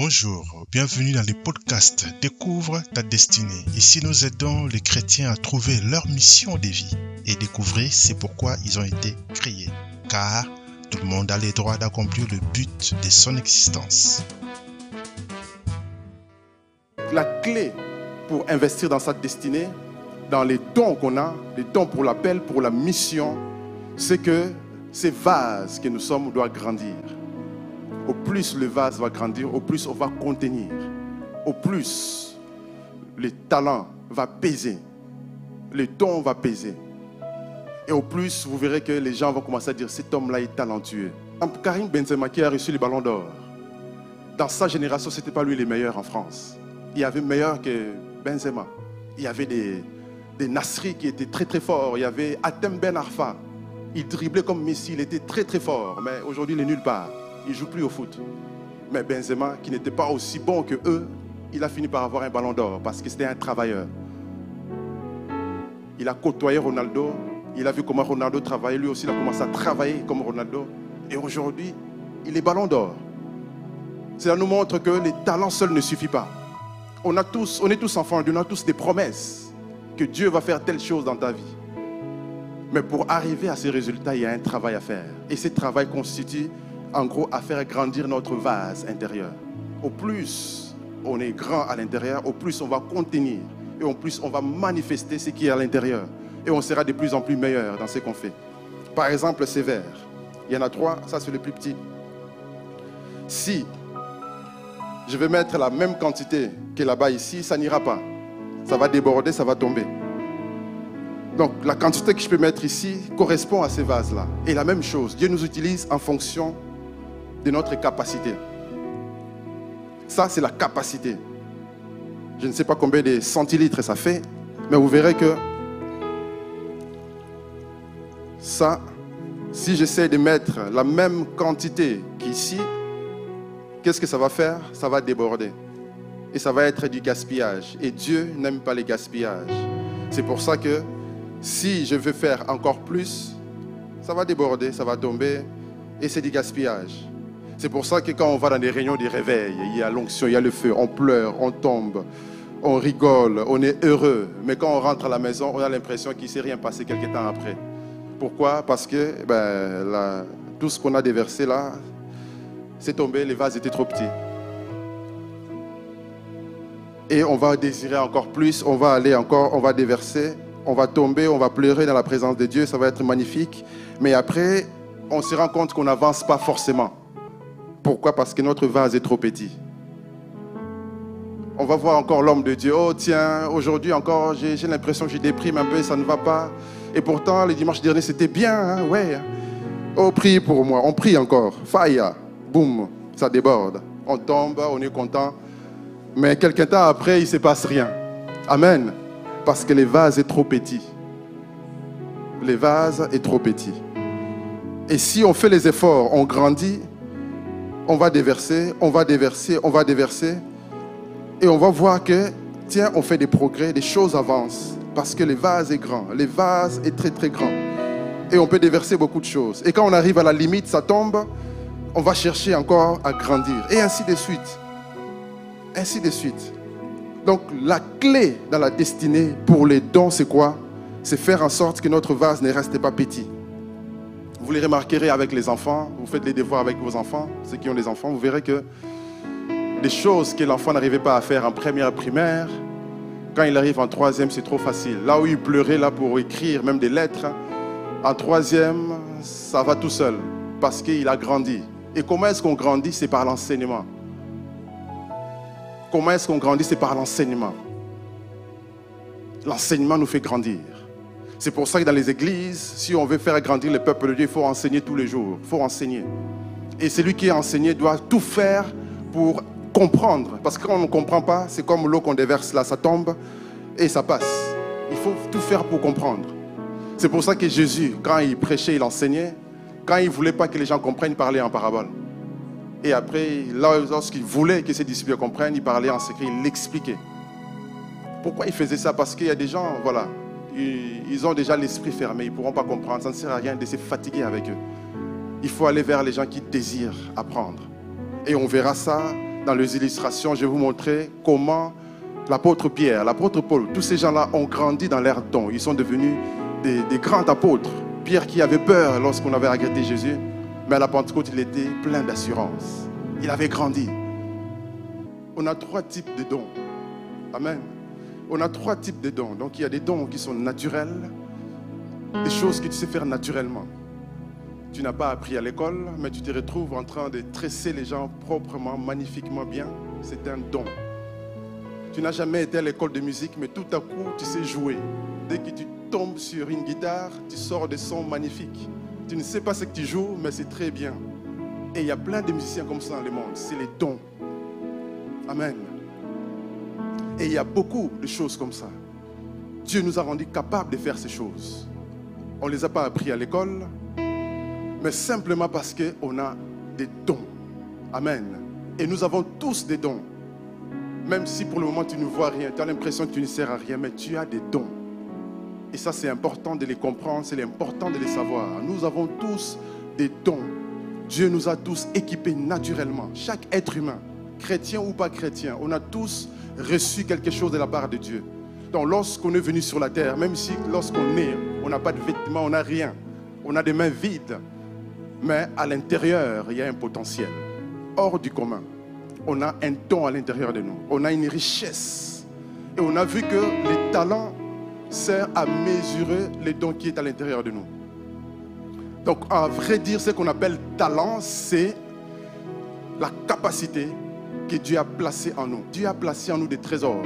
Bonjour, bienvenue dans le podcast Découvre ta destinée. Ici, nous aidons les chrétiens à trouver leur mission de vie et découvrir c'est pourquoi ils ont été créés. Car tout le monde a le droit d'accomplir le but de son existence. La clé pour investir dans sa destinée, dans les dons qu'on a, les dons pour l'appel, pour la mission, c'est que ces vases que nous sommes doivent grandir. Au plus le vase va grandir, au plus on va contenir. Au plus le talent va peser. Le don va peser. Et au plus, vous verrez que les gens vont commencer à dire cet homme-là est talentueux. Karim Benzema qui a reçu le ballon d'or, dans sa génération, ce n'était pas lui le meilleur en France. Il y avait meilleur que Benzema. Il y avait des, des Nasri qui étaient très très forts. Il y avait Atem Ben Arfa. Il driblait comme Messi, il était très très fort. Mais aujourd'hui, il est nulle part. Il ne joue plus au foot. Mais Benzema, qui n'était pas aussi bon que eux, il a fini par avoir un ballon d'or parce que c'était un travailleur. Il a côtoyé Ronaldo. Il a vu comment Ronaldo travaillait. Lui aussi, il a commencé à travailler comme Ronaldo. Et aujourd'hui, il est ballon d'or. Cela nous montre que les talents seuls ne suffisent pas. On, a tous, on est tous enfants, on a tous des promesses que Dieu va faire telle chose dans ta vie. Mais pour arriver à ces résultats, il y a un travail à faire. Et ce travail constitue, en gros, à faire grandir notre vase intérieur. Au plus on est grand à l'intérieur, au plus on va contenir. Et au plus on va manifester ce qui est à l'intérieur. Et on sera de plus en plus meilleur dans ce qu'on fait. Par exemple, ces verres. Il y en a trois, ça c'est le plus petit. Si je vais mettre la même quantité que là-bas ici, ça n'ira pas. Ça va déborder, ça va tomber. Donc la quantité que je peux mettre ici correspond à ces vases-là. Et la même chose, Dieu nous utilise en fonction de notre capacité. Ça, c'est la capacité. Je ne sais pas combien de centilitres ça fait, mais vous verrez que ça, si j'essaie de mettre la même quantité qu'ici, qu'est-ce que ça va faire? Ça va déborder. Et ça va être du gaspillage. Et Dieu n'aime pas les gaspillages. C'est pour ça que si je veux faire encore plus, ça va déborder, ça va tomber. Et c'est du gaspillage. C'est pour ça que quand on va dans des réunions de réveil, il y a l'onction, il y a le feu, on pleure, on tombe, on rigole, on est heureux. Mais quand on rentre à la maison, on a l'impression qu'il ne s'est rien passé quelques temps après. Pourquoi? Parce que ben, tout ce qu'on a déversé là, c'est tombé, les vases étaient trop petits. Et on va désirer encore plus, on va aller encore, on va déverser, on va tomber, on va pleurer dans la présence de Dieu, ça va être magnifique. Mais après, on se rend compte qu'on n'avance pas forcément. Pourquoi? Parce que notre vase est trop petit. On va voir encore l'homme de Dieu. Oh tiens, aujourd'hui encore, j'ai l'impression que je déprime un peu, ça ne va pas. Et pourtant, le dimanche dernier, c'était bien, hein, ouais. Oh, prie pour moi. On prie encore. Fire. Boum. Ça déborde. On tombe, on est content. Mais quelques temps après, il ne se passe rien. Amen. Parce que le vase est trop petit. Le vase est trop petit. Et si on fait les efforts, on grandit, on va déverser, on va déverser, on va déverser. Et on va voir que, tiens, on fait des progrès, des choses avancent. Parce que le vase est grand. Le vase est très, très grand. Et on peut déverser beaucoup de choses. Et quand on arrive à la limite, ça tombe. On va chercher encore à grandir. Et ainsi de suite. Ainsi de suite. Donc la clé dans la destinée pour les dons, c'est quoi? C'est faire en sorte que notre vase ne reste pas petit. Vous les remarquerez avec les enfants, vous faites les devoirs avec vos enfants, ceux qui ont des enfants, vous verrez que des choses que l'enfant n'arrivait pas à faire en première primaire, quand il arrive en troisième, c'est trop facile. Là où il pleurait là pour écrire même des lettres, en troisième, ça va tout seul parce qu'il a grandi. Et comment est-ce qu'on grandit? C'est par l'enseignement. Comment est-ce qu'on grandit? C'est par l'enseignement. L'enseignement nous fait grandir. C'est pour ça que dans les églises, si on veut faire grandir le peuple de Dieu, il faut enseigner tous les jours. Il faut enseigner. Et celui qui est enseigné doit tout faire pour comprendre. Parce que quand on ne comprend pas, c'est comme l'eau qu'on déverse là, ça tombe et ça passe. Il faut tout faire pour comprendre. C'est pour ça que Jésus, quand il prêchait, il enseignait. Quand il ne voulait pas que les gens comprennent, il parlait en parabole. Et après, lorsqu'il voulait que ses disciples comprennent, il parlait en secret, il l'expliquait. Pourquoi il faisait ça? Parce qu'il y a des gens, voilà, ils ont déjà l'esprit fermé, ils ne pourront pas comprendre. Ça ne sert à rien de se fatiguer avec eux. Il faut aller vers les gens qui désirent apprendre. Et on verra ça dans les illustrations, je vais vous montrer comment l'apôtre Pierre, l'apôtre Paul, tous ces gens-là ont grandi dans leur don. Ils sont devenus des, des grands apôtres. Pierre qui avait peur lorsqu'on avait regretté Jésus, mais à la Pentecôte, il était plein d'assurance. Il avait grandi. On a trois types de dons. Amen. On a trois types de dons. Donc il y a des dons qui sont naturels, des choses que tu sais faire naturellement. Tu n'as pas appris à l'école, mais tu te retrouves en train de tresser les gens proprement, magnifiquement bien. C'est un don. Tu n'as jamais été à l'école de musique, mais tout à coup, tu sais jouer. Dès que tu tombes sur une guitare, tu sors des sons magnifiques. Tu ne sais pas ce que tu joues, mais c'est très bien. Et il y a plein de musiciens comme ça dans le monde. C'est les dons. Amen. Et il y a beaucoup de choses comme ça. Dieu nous a rendus capables de faire ces choses. On ne les a pas appris à l'école, mais simplement parce qu'on a des dons. Amen. Et nous avons tous des dons. Même si pour le moment tu ne vois rien, tu as l'impression que tu ne sers à rien, mais tu as des dons. Et ça, c'est important de les comprendre, c'est important de les savoir. Nous avons tous des dons. Dieu nous a tous équipés naturellement. Chaque être humain, chrétien ou pas chrétien, on a tous reçu quelque chose de la part de Dieu. Donc lorsqu'on est venu sur la terre, même si lorsqu'on est, on n'a pas de vêtements, on n'a rien, on a des mains vides, mais à l'intérieur, il y a un potentiel hors du commun. On a un don à l'intérieur de nous, on a une richesse. Et on a vu que les talents servent à mesurer les dons qui est à l'intérieur de nous. Donc, à vrai dire, ce qu'on appelle talent, c'est la capacité que Dieu a placée en nous. Dieu a placé en nous des trésors.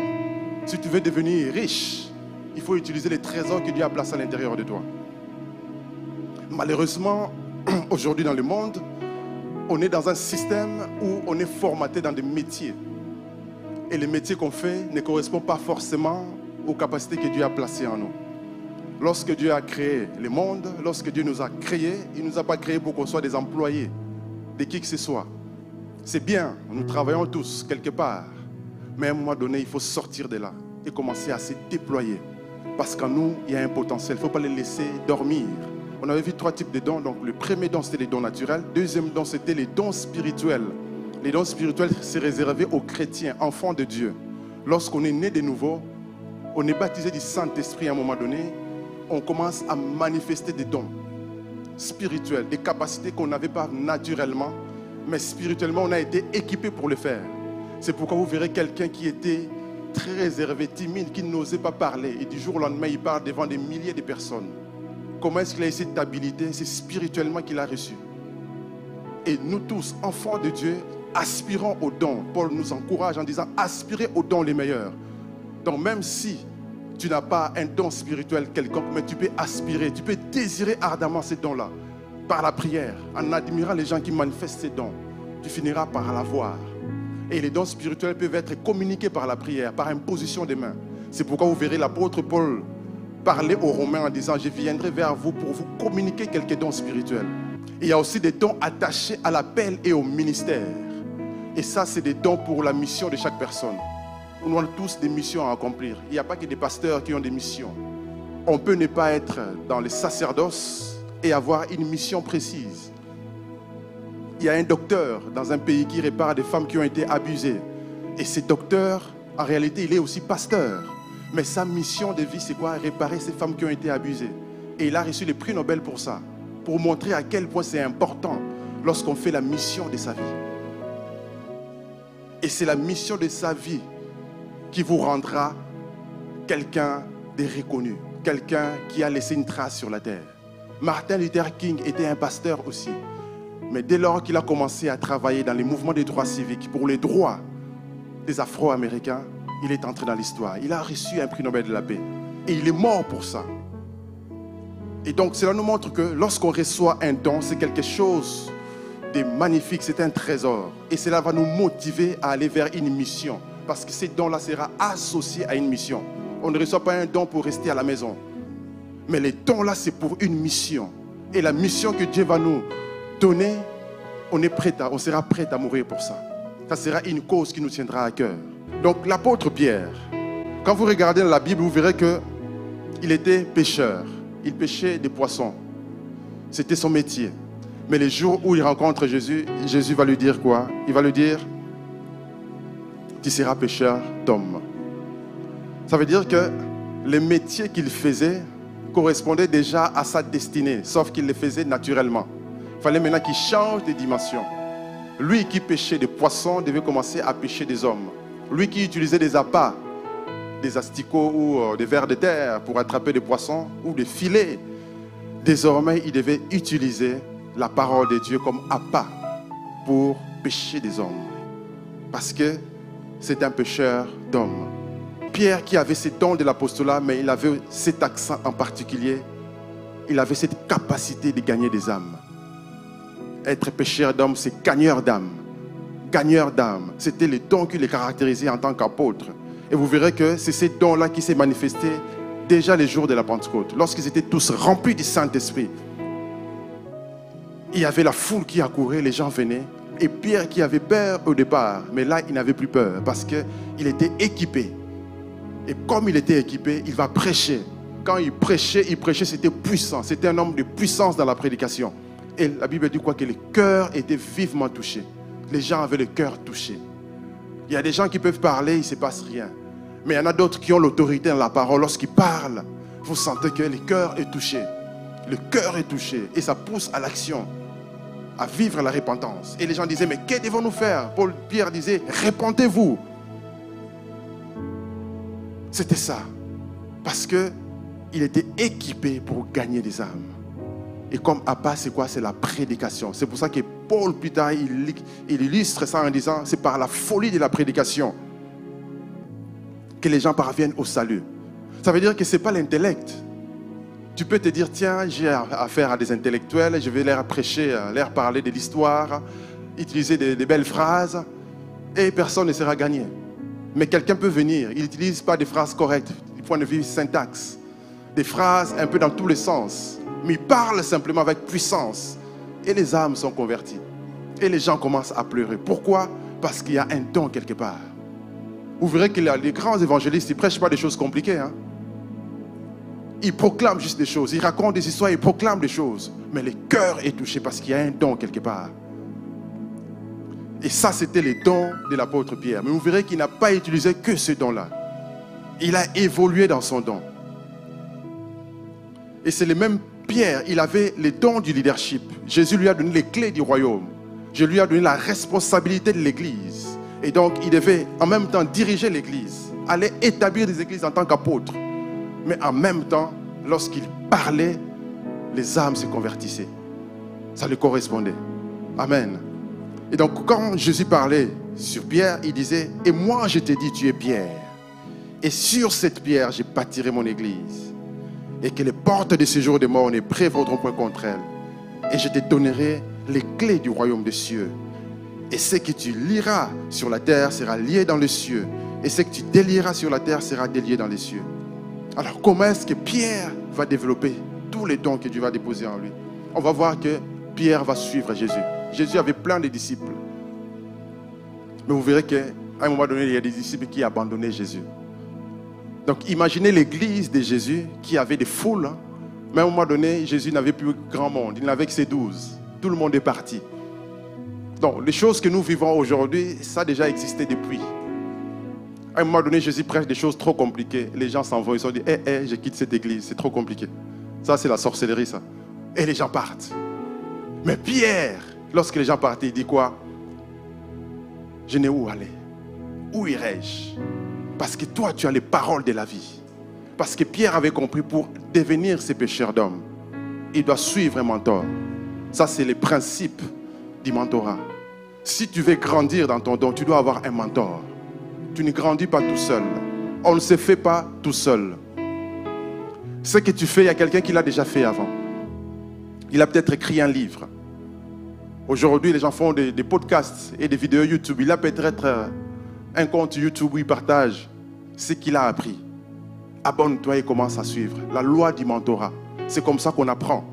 Si tu veux devenir riche, il faut utiliser les trésors que Dieu a placés à l'intérieur de toi. Malheureusement, aujourd'hui dans le monde, on est dans un système où on est formaté dans des métiers. Et les métiers qu'on fait ne correspondent pas forcément aux capacités que Dieu a placées en nous. Lorsque Dieu a créé le monde, lorsque Dieu nous a créés, il ne nous a pas créés pour qu'on soit des employés de qui que ce soit. C'est bien, nous travaillons tous quelque part. Mais à un moment donné, il faut sortir de là et commencer à se déployer. Parce qu'en nous, il y a un potentiel. Il ne faut pas les laisser dormir. On avait vu trois types de dons. Donc, le premier don, c'était les dons naturels. Deuxième don, c'était les dons spirituels. Les dons spirituels, c'est réservé aux chrétiens, enfants de Dieu. Lorsqu'on est né de nouveau, on est baptisé du Saint-Esprit à un moment donné, on commence à manifester des dons spirituels, des capacités qu'on n'avait pas naturellement, mais spirituellement, on a été équipé pour le faire. C'est pourquoi vous verrez quelqu'un qui était très réservé, timide, qui n'osait pas parler, et du jour au lendemain, il parle devant des milliers de personnes. Comment est-ce qu'il a eu cette habilité C'est spirituellement qu'il a reçu. Et nous tous, enfants de Dieu, aspirons aux dons. Paul nous encourage en disant aspirez aux dons les meilleurs. Donc même si tu n'as pas un don spirituel quelconque, mais tu peux aspirer, tu peux désirer ardemment ces dons-là par la prière, en admirant les gens qui manifestent ces dons. Tu finiras par l'avoir. Et les dons spirituels peuvent être communiqués par la prière, par imposition des mains. C'est pourquoi vous verrez l'apôtre Paul parler aux Romains en disant, je viendrai vers vous pour vous communiquer quelques dons spirituels. il y a aussi des dons attachés à l'appel et au ministère. Et ça, c'est des dons pour la mission de chaque personne. Nous avons tous des missions à accomplir. Il n'y a pas que des pasteurs qui ont des missions. On peut ne pas être dans les sacerdoces et avoir une mission précise. Il y a un docteur dans un pays qui répare des femmes qui ont été abusées. Et ce docteur, en réalité, il est aussi pasteur. Mais sa mission de vie, c'est quoi? Réparer ces femmes qui ont été abusées. Et il a reçu le prix Nobel pour ça. Pour montrer à quel point c'est important lorsqu'on fait la mission de sa vie. Et c'est la mission de sa vie qui vous rendra quelqu'un de reconnu, quelqu'un qui a laissé une trace sur la terre. Martin Luther King était un pasteur aussi. Mais dès lors qu'il a commencé à travailler dans les mouvements des droits civiques pour les droits des Afro-Américains, il est entré dans l'histoire. Il a reçu un prix Nobel de la paix. Et il est mort pour ça. Et donc cela nous montre que lorsqu'on reçoit un don, c'est quelque chose de magnifique, c'est un trésor. Et cela va nous motiver à aller vers une mission. Parce que ces dons-là sera associé à une mission. On ne reçoit pas un don pour rester à la maison. Mais les dons-là, c'est pour une mission. Et la mission que Dieu va nous donner, on est prêt à, on sera prêt à mourir pour ça. Ça sera une cause qui nous tiendra à cœur. Donc l'apôtre Pierre, quand vous regardez la Bible, vous verrez que il était pêcheur. Il pêchait des poissons. C'était son métier. Mais les jours où il rencontre Jésus, Jésus va lui dire quoi? Il va lui dire, tu seras pêcheur d'hommes. Ça veut dire que les métiers qu'il faisait correspondaient déjà à sa destinée, sauf qu'il les faisait naturellement. Il fallait maintenant qu'il change de dimension. Lui qui pêchait des poissons devait commencer à pêcher des hommes. Lui qui utilisait des appâts, des asticots ou euh, des vers de terre pour attraper des poissons ou des filets, désormais il devait utiliser la parole de Dieu comme appât pour pêcher des hommes. Parce que c'est un pêcheur d'hommes. Pierre qui avait ces dons de l'apostolat, mais il avait cet accent en particulier, il avait cette capacité de gagner des âmes. Être pêcheur d'hommes, c'est gagneur d'âmes. Gagneur d'âmes. C'était le don qui les caractérisait en tant qu'apôtre. Et vous verrez que c'est ces dons-là qui s'est manifesté déjà les jours de la Pentecôte, lorsqu'ils étaient tous remplis du Saint-Esprit. Il y avait la foule qui accourait, les gens venaient. Et Pierre qui avait peur au départ, mais là il n'avait plus peur parce qu'il était équipé. Et comme il était équipé, il va prêcher. Quand il prêchait, il prêchait, c'était puissant. C'était un homme de puissance dans la prédication. Et la Bible dit quoi? Que le cœur était vivement touché. Les gens avaient le cœur touché. Il y a des gens qui peuvent parler, il ne se passe rien. Mais il y en a d'autres qui ont l'autorité dans la parole. Lorsqu'ils parlent, vous sentez que le cœur est touché. Le cœur est touché et ça pousse à l'action, à vivre la repentance. Et les gens disaient, mais que devons-nous faire? Paul Pierre disait, répentez-vous. C'était ça. Parce que il était équipé pour gagner des âmes. Et comme Abba, c'est quoi? C'est la prédication. C'est pour ça que Paul, plus tard, il, il illustre ça en disant, c'est par la folie de la prédication que les gens parviennent au salut. Ça veut dire que ce n'est pas l'intellect. Tu peux te dire, tiens, j'ai affaire à des intellectuels, je vais leur prêcher, leur parler de l'histoire, utiliser des, belles phrases, et personne ne sera gagné. Mais quelqu'un peut venir, il n'utilise pas des phrases correctes du point de vue syntaxe, des phrases un peu dans tous les sens, mais il parle simplement avec puissance, et les âmes sont converties. Et les gens commencent à pleurer. Pourquoi? Parce qu'il y a un don quelque part. Vous verrez que les grands évangélistes, ils ne prêchent pas des choses compliquées. Hein? Ils proclament juste des choses. Ils racontent des histoires, ils proclament des choses. Mais le cœur est touché parce qu'il y a un don quelque part. Et ça, c'était les dons de l'apôtre Pierre. Mais vous verrez qu'il n'a pas utilisé que ce don-là. Il a évolué dans son don. Et c'est le même Pierre, il avait les dons du leadership. Jésus lui a donné les clés du royaume. Je lui ai donné la responsabilité de l'Église. Et donc, il devait en même temps diriger l'Église, aller établir des églises en tant qu'apôtre. Mais en même temps, lorsqu'il parlait, les âmes se convertissaient. Ça lui correspondait. Amen. Et donc, quand Jésus parlait sur Pierre, il disait, et moi je t'ai dit, tu es Pierre. Et sur cette pierre, j'ai bâtiré mon église. Et que les portes de ce jour de mort ne prévaudront point contre elle. Et je te donnerai les clés du royaume des cieux. Et ce que tu liras sur la terre sera lié dans les cieux. Et ce que tu délieras sur la terre sera délié dans les cieux. Alors comment est-ce que Pierre va développer tous les dons que Dieu va déposer en lui? On va voir que Pierre va suivre Jésus. Jésus avait plein de disciples. Mais vous verrez qu'à un moment donné, il y a des disciples qui abandonnaient Jésus. Donc imaginez l'église de Jésus qui avait des foules. Hein. Mais à un moment donné, Jésus n'avait plus grand monde. Il n'avait que ses douze. Tout le monde est parti. Donc, les choses que nous vivons aujourd'hui, ça a déjà existé depuis. À un moment donné, Jésus prêche des choses trop compliquées. Les gens s'en vont, ils se disent, hé, hé, je quitte cette église, c'est trop compliqué. Ça, c'est la sorcellerie, ça. Et les gens partent. Mais Pierre, lorsque les gens partent, il dit quoi? Je n'ai où aller. Où irai-je? Parce que toi, tu as les paroles de la vie. Parce que Pierre avait compris pour devenir ce pécheur d'homme, il doit suivre un mentor. Ça, c'est le principe du mentorat. Si tu veux grandir dans ton don, tu dois avoir un mentor. Tu ne grandis pas tout seul. On ne se fait pas tout seul. Ce que tu fais, il y a quelqu'un qui l'a déjà fait avant. Il a peut-être écrit un livre. Aujourd'hui, les gens font des, podcasts et des vidéos YouTube. Il a peut-être euh, un compte YouTube où il partage ce qu'il a appris. Abonne-toi et commence à suivre. La loi du mentorat. C'est comme ça qu'on apprend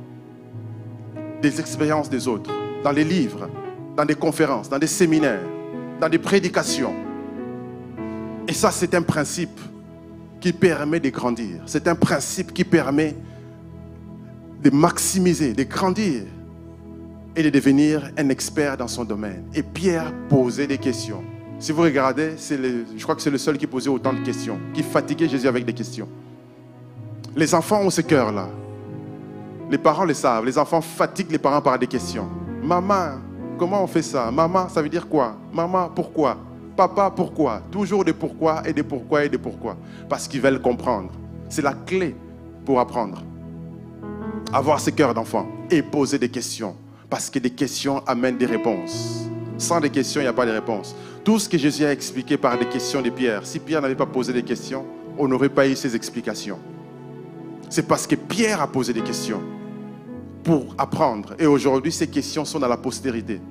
des expériences des autres, dans les livres, dans des conférences, dans des séminaires, dans des prédications. Et ça, c'est un principe qui permet de grandir. C'est un principe qui permet de maximiser, de grandir et de devenir un expert dans son domaine. Et Pierre posait des questions. Si vous regardez, je crois que c'est le seul qui posait autant de questions, qui fatiguait Jésus avec des questions. Les enfants ont ce cœur-là. Les parents le savent. Les enfants fatiguent les parents par des questions. Maman, comment on fait ça? Maman, ça veut dire quoi? Maman, pourquoi? Papa, pourquoi? Toujours des pourquoi et des pourquoi et des pourquoi. Parce qu'ils veulent comprendre. C'est la clé pour apprendre. Avoir ce cœur d'enfant et poser des questions. Parce que des questions amènent des réponses. Sans des questions, il n'y a pas de réponse. Tout ce que Jésus a expliqué par des questions de Pierre, si Pierre n'avait pas posé des questions, on n'aurait pas eu ces explications. C'est parce que Pierre a posé des questions pour apprendre. Et aujourd'hui, ces questions sont dans la postérité.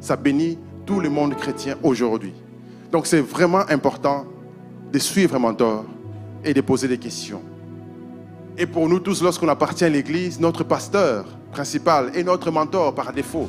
Ça bénit tout le monde chrétien aujourd'hui. Donc c'est vraiment important de suivre un mentor et de poser des questions. Et pour nous tous, lorsqu'on appartient à l'Église, notre pasteur principal est notre mentor par défaut.